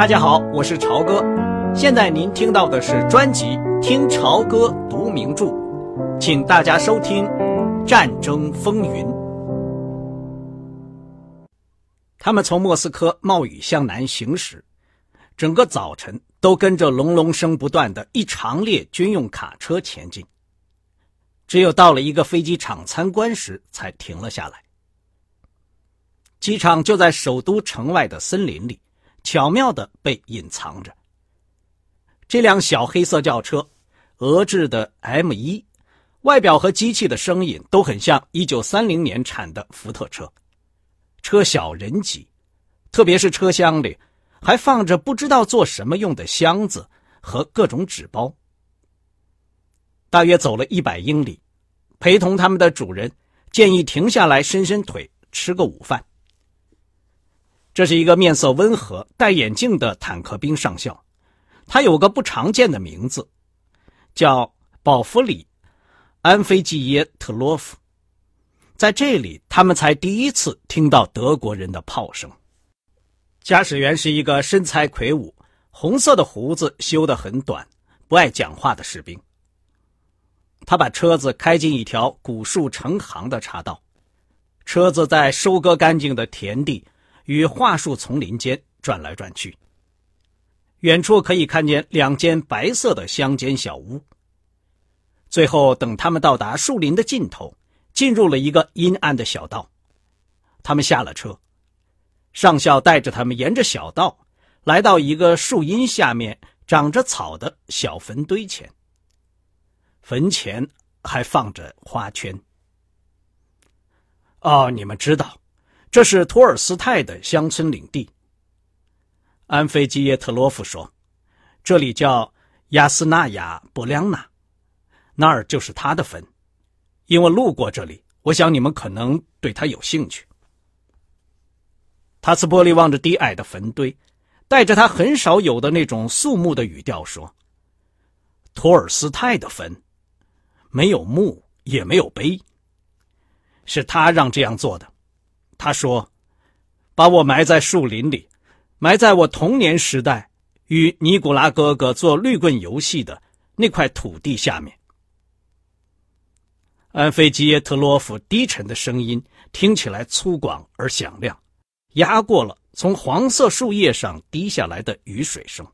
大家好，我是朝哥。现在您听到的是专辑《听朝歌读名著》，请大家收听《战争风云》。他们从莫斯科冒雨向南行驶，整个早晨都跟着隆隆声不断的一长列军用卡车前进。只有到了一个飞机场参观时，才停了下来。机场就在首都城外的森林里。巧妙的被隐藏着。这辆小黑色轿车，俄制的 M 一，外表和机器的声音都很像1930年产的福特车。车小人挤，特别是车厢里还放着不知道做什么用的箱子和各种纸包。大约走了一百英里，陪同他们的主人建议停下来伸伸腿，吃个午饭。这是一个面色温和、戴眼镜的坦克兵上校，他有个不常见的名字，叫保弗里·安菲季耶特洛夫。在这里，他们才第一次听到德国人的炮声。驾驶员是一个身材魁梧、红色的胡子修得很短、不爱讲话的士兵。他把车子开进一条古树成行的岔道，车子在收割干净的田地。与桦树丛林间转来转去，远处可以看见两间白色的乡间小屋。最后，等他们到达树林的尽头，进入了一个阴暗的小道。他们下了车，上校带着他们沿着小道，来到一个树荫下面长着草的小坟堆前。坟前还放着花圈。哦，你们知道。这是托尔斯泰的乡村领地。安菲基耶特洛夫说：“这里叫亚斯纳亚·博良纳，那儿就是他的坟。因为路过这里，我想你们可能对他有兴趣。”塔斯波利望着低矮的坟堆，带着他很少有的那种肃穆的语调说：“托尔斯泰的坟，没有墓，也没有碑，是他让这样做的。”他说：“把我埋在树林里，埋在我童年时代与尼古拉哥哥做绿棍游戏的那块土地下面。”安菲基耶特洛夫低沉的声音听起来粗犷而响亮，压过了从黄色树叶上滴下来的雨水声。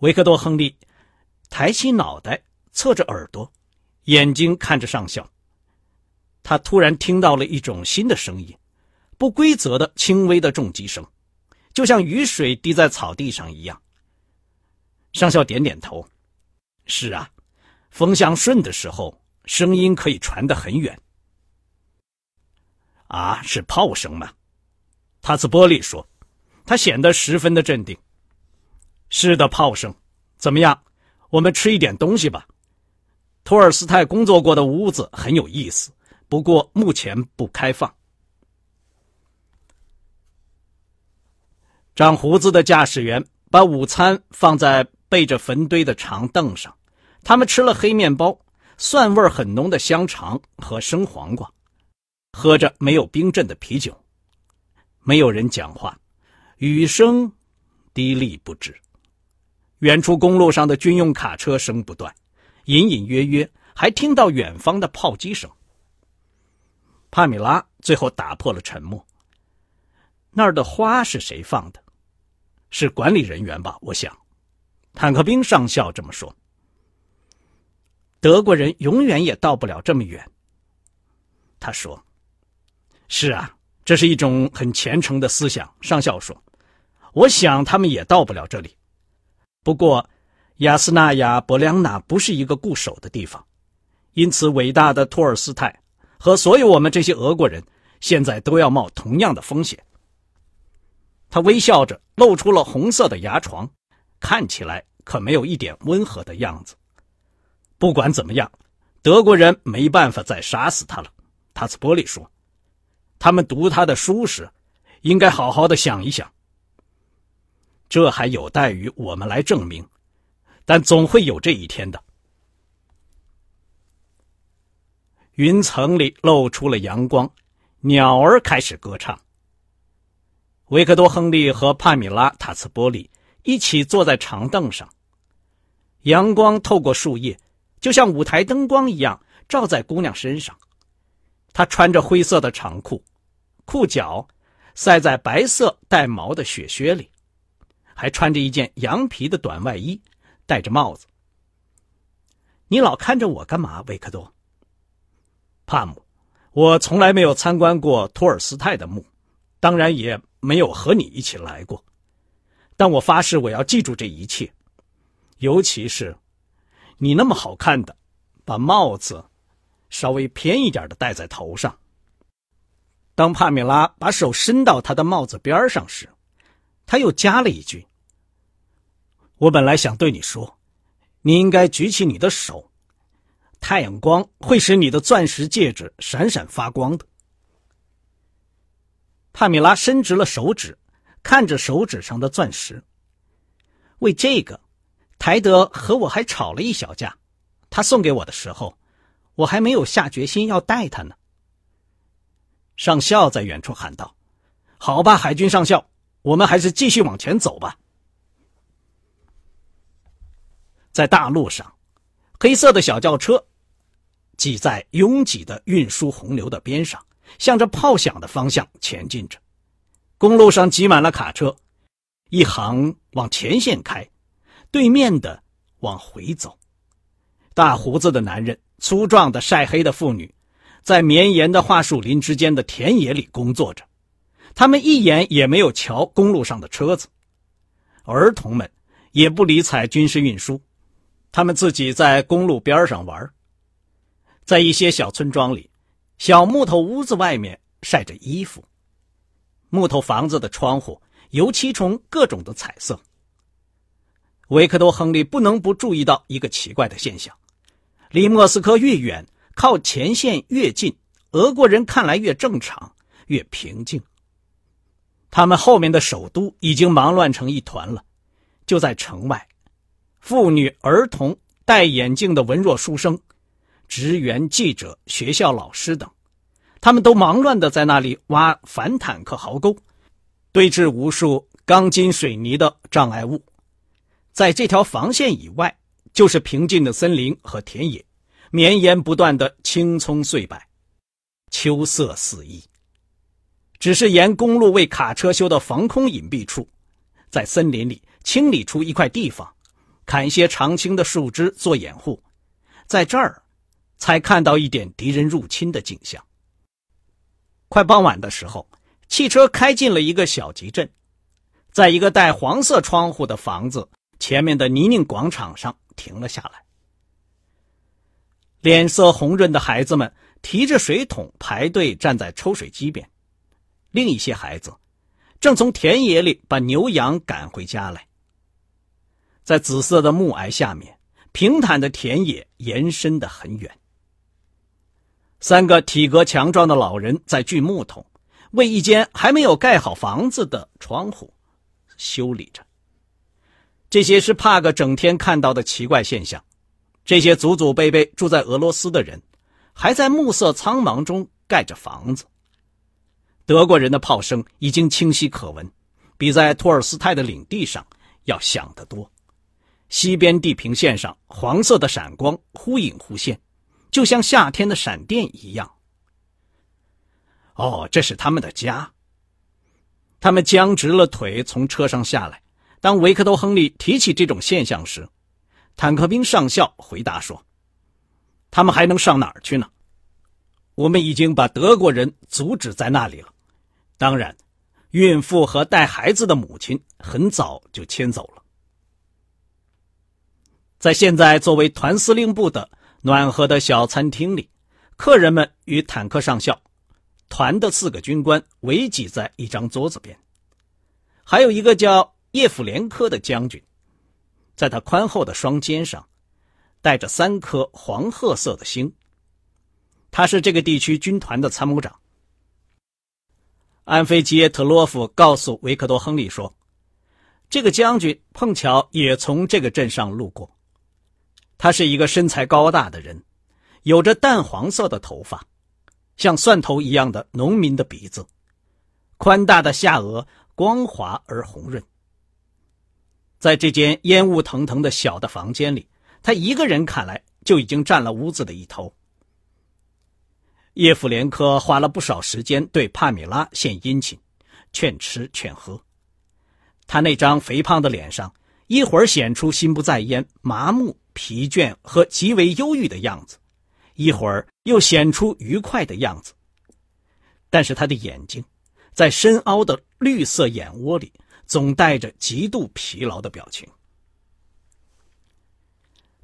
维克多·亨利抬起脑袋，侧着耳朵，眼睛看着上校。他突然听到了一种新的声音，不规则的轻微的重击声，就像雨水滴在草地上一样。上校点点头：“是啊，风向顺的时候，声音可以传得很远。”啊，是炮声吗？塔斯波利说，他显得十分的镇定。“是的，炮声。怎么样？我们吃一点东西吧。托尔斯泰工作过的屋子很有意思。”不过目前不开放。长胡子的驾驶员把午餐放在背着坟堆的长凳上，他们吃了黑面包、蒜味很浓的香肠和生黄瓜，喝着没有冰镇的啤酒。没有人讲话，雨声滴沥不止。远处公路上的军用卡车声不断，隐隐约约还听到远方的炮击声。帕米拉最后打破了沉默。那儿的花是谁放的？是管理人员吧？我想，坦克兵上校这么说。德国人永远也到不了这么远。他说：“是啊，这是一种很虔诚的思想。”上校说：“我想他们也到不了这里。不过，雅斯纳亚·博良纳不是一个固守的地方，因此伟大的托尔斯泰。”和所有我们这些俄国人，现在都要冒同样的风险。他微笑着露出了红色的牙床，看起来可没有一点温和的样子。不管怎么样，德国人没办法再杀死他了。塔斯波利说：“他们读他的书时，应该好好的想一想。这还有待于我们来证明，但总会有这一天的。”云层里露出了阳光，鸟儿开始歌唱。维克多·亨利和帕米拉·塔茨波利一起坐在长凳上。阳光透过树叶，就像舞台灯光一样照在姑娘身上。她穿着灰色的长裤，裤脚塞在白色带毛的雪靴里，还穿着一件羊皮的短外衣，戴着帽子。你老看着我干嘛，维克多？帕姆，我从来没有参观过托尔斯泰的墓，当然也。没有和你一起来过，但我发誓我要记住这一切，尤其是你那么好看的，把帽子稍微偏一点的戴在头上。当帕米拉把手伸到他的帽子边上时，他又加了一句：“我本来想对你说，你应该举起你的手，太阳光会使你的钻石戒指闪闪发光的。”帕米拉伸直了手指，看着手指上的钻石。为这个，台德和我还吵了一小架。他送给我的时候，我还没有下决心要戴它呢。上校在远处喊道：“好吧，海军上校，我们还是继续往前走吧。”在大路上，黑色的小轿车挤在拥挤的运输洪流的边上。向着炮响的方向前进着，公路上挤满了卡车，一行往前线开，对面的往回走。大胡子的男人、粗壮的晒黑的妇女，在绵延的桦树林之间的田野里工作着，他们一眼也没有瞧公路上的车子。儿童们也不理睬军事运输，他们自己在公路边上玩。在一些小村庄里。小木头屋子外面晒着衣服，木头房子的窗户油漆成各种的彩色。维克多·亨利不能不注意到一个奇怪的现象：离莫斯科越远，靠前线越近，俄国人看来越正常、越平静。他们后面的首都已经忙乱成一团了。就在城外，妇女、儿童、戴眼镜的文弱书生。职员、记者、学校老师等，他们都忙乱的在那里挖反坦克壕沟，堆置无数钢筋水泥的障碍物。在这条防线以外，就是平静的森林和田野，绵延不断的青葱碎柏，秋色四溢。只是沿公路为卡车修的防空隐蔽处，在森林里清理出一块地方，砍一些常青的树枝做掩护，在这儿。才看到一点敌人入侵的景象。快傍晚的时候，汽车开进了一个小集镇，在一个带黄色窗户的房子前面的泥泞广场上停了下来。脸色红润的孩子们提着水桶排队站在抽水机边，另一些孩子正从田野里把牛羊赶回家来。在紫色的暮霭下面，平坦的田野延伸的很远。三个体格强壮的老人在锯木头，为一间还没有盖好房子的窗户修理着。这些是帕格整天看到的奇怪现象。这些祖祖辈辈住在俄罗斯的人，还在暮色苍茫中盖着房子。德国人的炮声已经清晰可闻，比在托尔斯泰的领地上要响得多。西边地平线上，黄色的闪光忽隐忽现。就像夏天的闪电一样。哦，这是他们的家。他们僵直了腿，从车上下来。当维克多·亨利提起这种现象时，坦克兵上校回答说：“他们还能上哪儿去呢？我们已经把德国人阻止在那里了。当然，孕妇和带孩子的母亲很早就迁走了。在现在作为团司令部的。”暖和的小餐厅里，客人们与坦克上校、团的四个军官围挤在一张桌子边，还有一个叫叶夫连科的将军，在他宽厚的双肩上带着三颗黄褐色的星。他是这个地区军团的参谋长。安菲吉耶特洛夫告诉维克多·亨利说：“这个将军碰巧也从这个镇上路过。”他是一个身材高大的人，有着淡黄色的头发，像蒜头一样的农民的鼻子，宽大的下颚光滑而红润。在这间烟雾腾腾的小的房间里，他一个人看来就已经占了屋子的一头。叶夫连科花了不少时间对帕米拉献殷勤，劝吃劝喝。他那张肥胖的脸上，一会儿显出心不在焉、麻木、疲倦和极为忧郁的样子，一会儿又显出愉快的样子。但是他的眼睛，在深凹的绿色眼窝里，总带着极度疲劳的表情。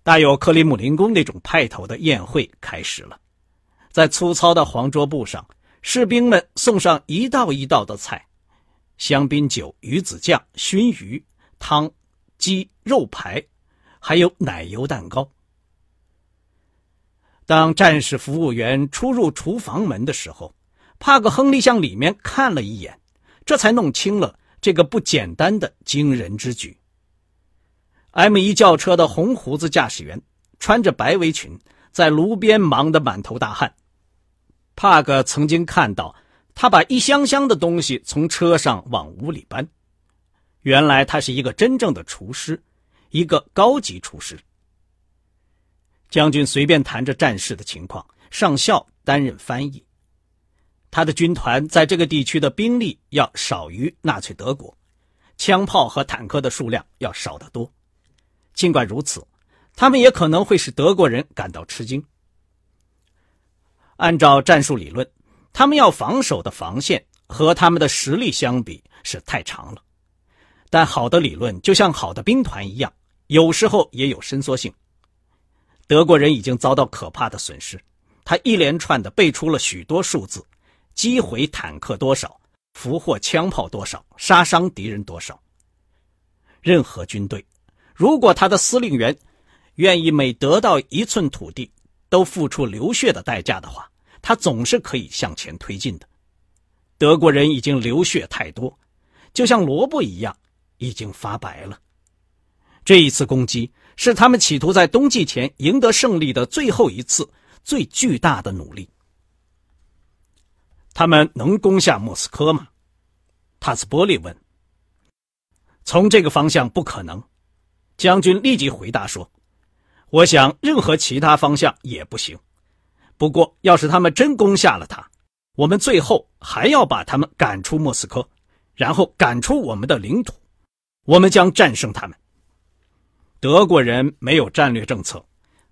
大有克里姆林宫那种派头的宴会开始了。在粗糙的黄桌布上，士兵们送上一道一道的菜：香槟酒、鱼子酱、熏鱼、汤、鸡肉排，还有奶油蛋糕。当战士服务员出入厨房门的时候，帕克·亨利向里面看了一眼，这才弄清了这个不简单的惊人之举。M 一轿车的红胡子驾驶员穿着白围裙，在炉边忙得满头大汗。帕克曾经看到他把一箱箱的东西从车上往屋里搬。原来他是一个真正的厨师，一个高级厨师。将军随便谈着战事的情况，上校担任翻译。他的军团在这个地区的兵力要少于纳粹德国，枪炮和坦克的数量要少得多。尽管如此，他们也可能会使德国人感到吃惊。按照战术理论，他们要防守的防线和他们的实力相比是太长了。但好的理论就像好的兵团一样，有时候也有伸缩性。德国人已经遭到可怕的损失，他一连串的背出了许多数字：击毁坦克多少，俘获枪炮多少，杀伤敌人多少。任何军队，如果他的司令员愿意每得到一寸土地，都付出流血的代价的话，他总是可以向前推进的。德国人已经流血太多，就像萝卜一样，已经发白了。这一次攻击是他们企图在冬季前赢得胜利的最后一次最巨大的努力。他们能攻下莫斯科吗？塔斯波利问。从这个方向不可能，将军立即回答说。我想，任何其他方向也不行。不过，要是他们真攻下了它，我们最后还要把他们赶出莫斯科，然后赶出我们的领土。我们将战胜他们。德国人没有战略政策，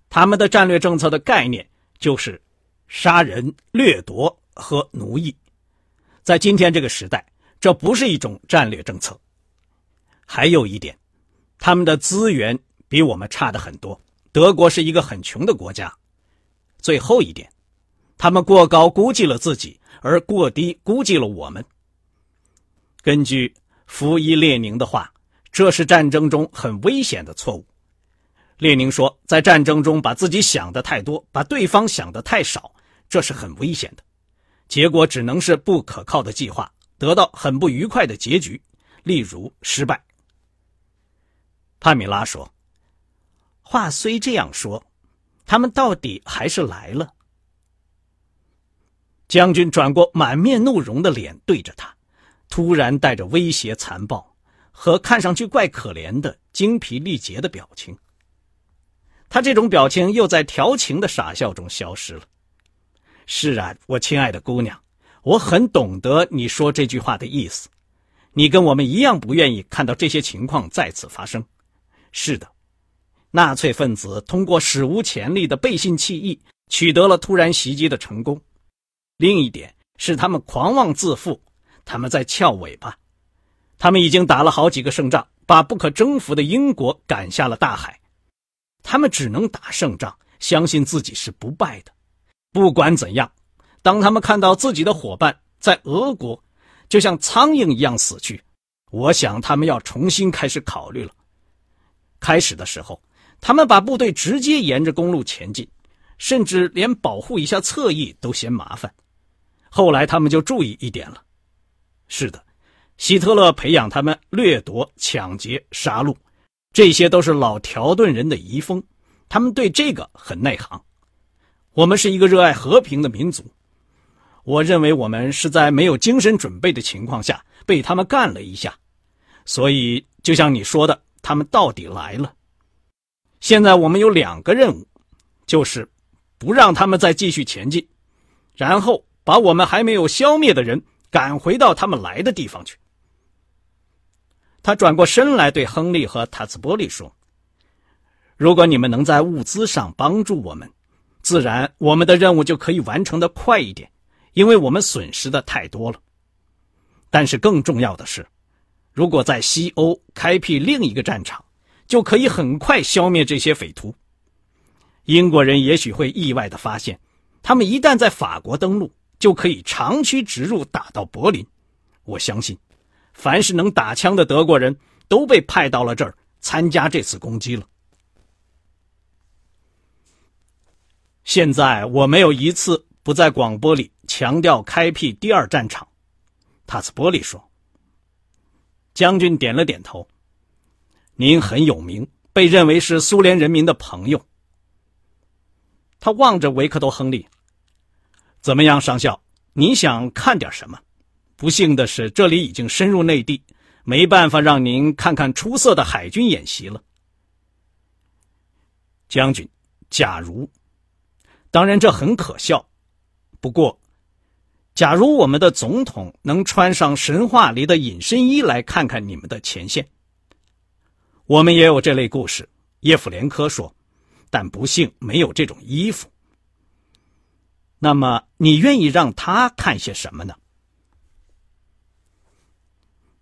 他们的战略政策的概念就是杀人、掠夺和奴役。在今天这个时代，这不是一种战略政策。还有一点，他们的资源比我们差的很多。德国是一个很穷的国家。最后一点，他们过高估计了自己，而过低估计了我们。根据福伊列宁的话，这是战争中很危险的错误。列宁说，在战争中把自己想的太多，把对方想的太少，这是很危险的，结果只能是不可靠的计划，得到很不愉快的结局，例如失败。帕米拉说。话虽这样说，他们到底还是来了。将军转过满面怒容的脸对着他，突然带着威胁、残暴和看上去怪可怜的精疲力竭的表情。他这种表情又在调情的傻笑中消失了。是啊，我亲爱的姑娘，我很懂得你说这句话的意思。你跟我们一样不愿意看到这些情况再次发生。是的。纳粹分子通过史无前例的背信弃义，取得了突然袭击的成功。另一点是他们狂妄自负，他们在翘尾巴。他们已经打了好几个胜仗，把不可征服的英国赶下了大海。他们只能打胜仗，相信自己是不败的。不管怎样，当他们看到自己的伙伴在俄国就像苍蝇一样死去，我想他们要重新开始考虑了。开始的时候。他们把部队直接沿着公路前进，甚至连保护一下侧翼都嫌麻烦。后来他们就注意一点了。是的，希特勒培养他们掠夺、抢劫、杀戮，这些都是老条顿人的遗风。他们对这个很内行。我们是一个热爱和平的民族，我认为我们是在没有精神准备的情况下被他们干了一下，所以就像你说的，他们到底来了。现在我们有两个任务，就是不让他们再继续前进，然后把我们还没有消灭的人赶回到他们来的地方去。他转过身来对亨利和塔斯波利说：“如果你们能在物资上帮助我们，自然我们的任务就可以完成的快一点。”因为我们损失的太多了，但是更重要的是，如果在西欧开辟另一个战场，就可以很快消灭这些匪徒。英国人也许会意外的发现，他们一旦在法国登陆，就可以长驱直入，打到柏林。我相信，凡是能打枪的德国人都被派到了这儿参加这次攻击了。现在我没有一次不在广播里。强调开辟第二战场，塔斯波利说。将军点了点头。您很有名，被认为是苏联人民的朋友。他望着维克多·亨利。怎么样，上校？你想看点什么？不幸的是，这里已经深入内地，没办法让您看看出色的海军演习了。将军，假如，当然这很可笑，不过。假如我们的总统能穿上神话里的隐身衣来看看你们的前线，我们也有这类故事。叶夫连科说，但不幸没有这种衣服。那么，你愿意让他看些什么呢？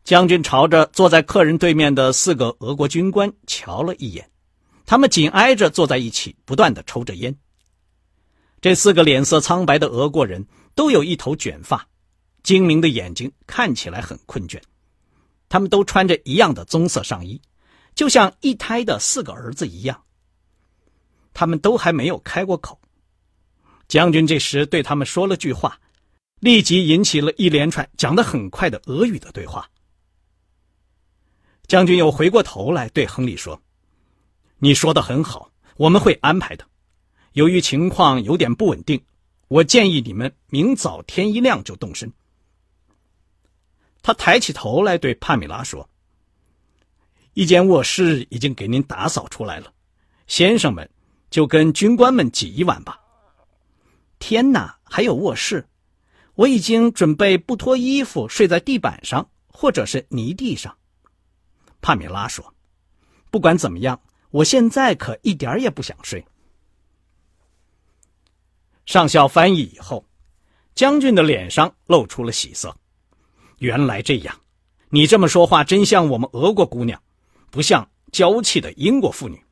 将军朝着坐在客人对面的四个俄国军官瞧了一眼，他们紧挨着坐在一起，不断的抽着烟。这四个脸色苍白的俄国人。都有一头卷发，精明的眼睛看起来很困倦。他们都穿着一样的棕色上衣，就像一胎的四个儿子一样。他们都还没有开过口。将军这时对他们说了句话，立即引起了一连串讲得很快的俄语的对话。将军又回过头来对亨利说：“你说的很好，我们会安排的。由于情况有点不稳定。”我建议你们明早天一亮就动身。他抬起头来对帕米拉说：“一间卧室已经给您打扫出来了，先生们就跟军官们挤一晚吧。”天哪，还有卧室！我已经准备不脱衣服睡在地板上，或者是泥地上。帕米拉说：“不管怎么样，我现在可一点也不想睡。”上校翻译以后，将军的脸上露出了喜色。原来这样，你这么说话真像我们俄国姑娘，不像娇气的英国妇女。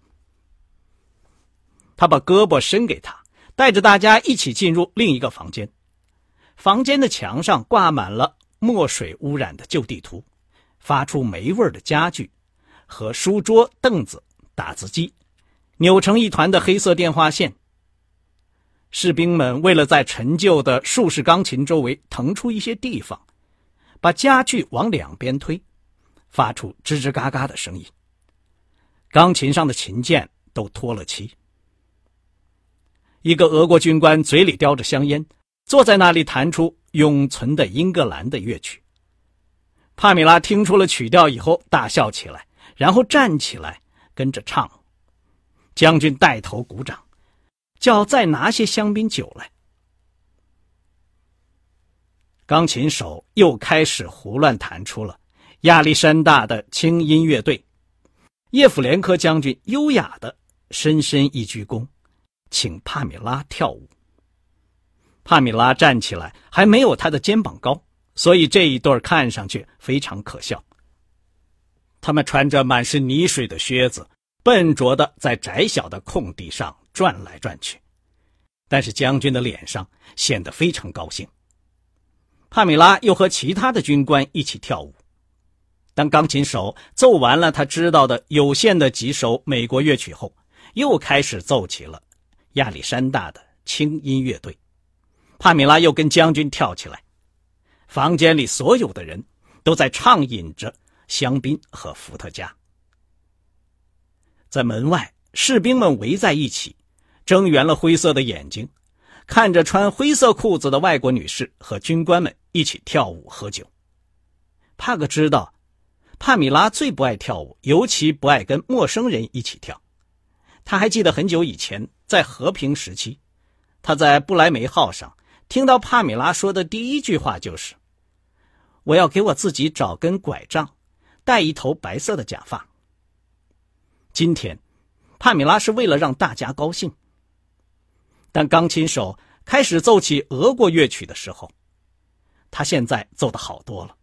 他把胳膊伸给他，带着大家一起进入另一个房间。房间的墙上挂满了墨水污染的旧地图，发出霉味的家具，和书桌、凳子、打字机，扭成一团的黑色电话线。士兵们为了在陈旧的竖式钢琴周围腾出一些地方，把家具往两边推，发出吱吱嘎嘎的声音。钢琴上的琴键都脱了漆。一个俄国军官嘴里叼着香烟，坐在那里弹出《永存的英格兰》的乐曲。帕米拉听出了曲调以后，大笑起来，然后站起来跟着唱。将军带头鼓掌。叫再拿些香槟酒来。钢琴手又开始胡乱弹出了亚历山大的轻音乐队。叶甫连科将军优雅的深深一鞠躬，请帕米拉跳舞。帕米拉站起来还没有他的肩膀高，所以这一对看上去非常可笑。他们穿着满是泥水的靴子，笨拙的在窄小的空地上。转来转去，但是将军的脸上显得非常高兴。帕米拉又和其他的军官一起跳舞。当钢琴手奏完了他知道的有限的几首美国乐曲后，又开始奏起了亚历山大的轻音乐队。帕米拉又跟将军跳起来。房间里所有的人都在畅饮着香槟和伏特加。在门外，士兵们围在一起。睁圆了灰色的眼睛，看着穿灰色裤子的外国女士和军官们一起跳舞喝酒。帕格知道，帕米拉最不爱跳舞，尤其不爱跟陌生人一起跳。他还记得很久以前，在和平时期，他在不来梅号上听到帕米拉说的第一句话就是：“我要给我自己找根拐杖，戴一头白色的假发。”今天，帕米拉是为了让大家高兴。当钢琴手开始奏起俄国乐曲的时候，他现在奏的好多了。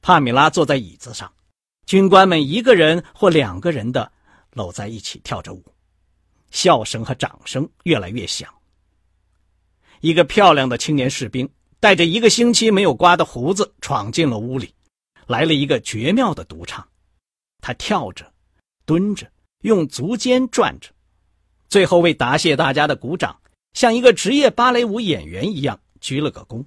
帕米拉坐在椅子上，军官们一个人或两个人的搂在一起跳着舞，笑声和掌声越来越响。一个漂亮的青年士兵带着一个星期没有刮的胡子闯进了屋里，来了一个绝妙的独唱。他跳着，蹲着，用足尖转着，最后为答谢大家的鼓掌。像一个职业芭蕾舞演员一样鞠了个躬。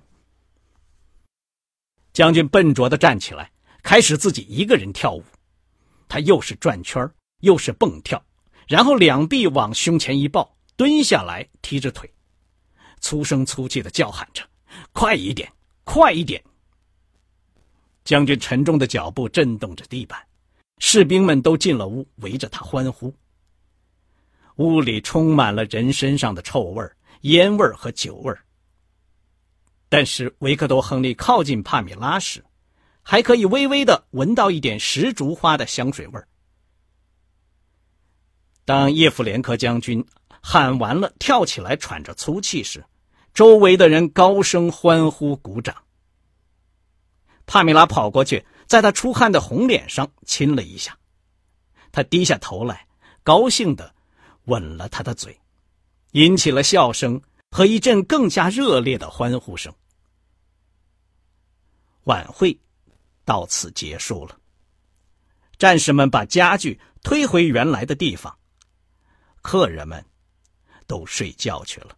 将军笨拙的站起来，开始自己一个人跳舞。他又是转圈又是蹦跳，然后两臂往胸前一抱，蹲下来踢着腿，粗声粗气的叫喊着：“快一点，快一点！”将军沉重的脚步震动着地板，士兵们都进了屋，围着他欢呼。屋里充满了人身上的臭味烟味和酒味但是维克多·亨利靠近帕米拉时，还可以微微的闻到一点石竹花的香水味当叶夫连科将军喊完了，跳起来喘着粗气时，周围的人高声欢呼、鼓掌。帕米拉跑过去，在他出汗的红脸上亲了一下，他低下头来，高兴的。吻了他的嘴，引起了笑声和一阵更加热烈的欢呼声。晚会到此结束了。战士们把家具推回原来的地方，客人们都睡觉去了。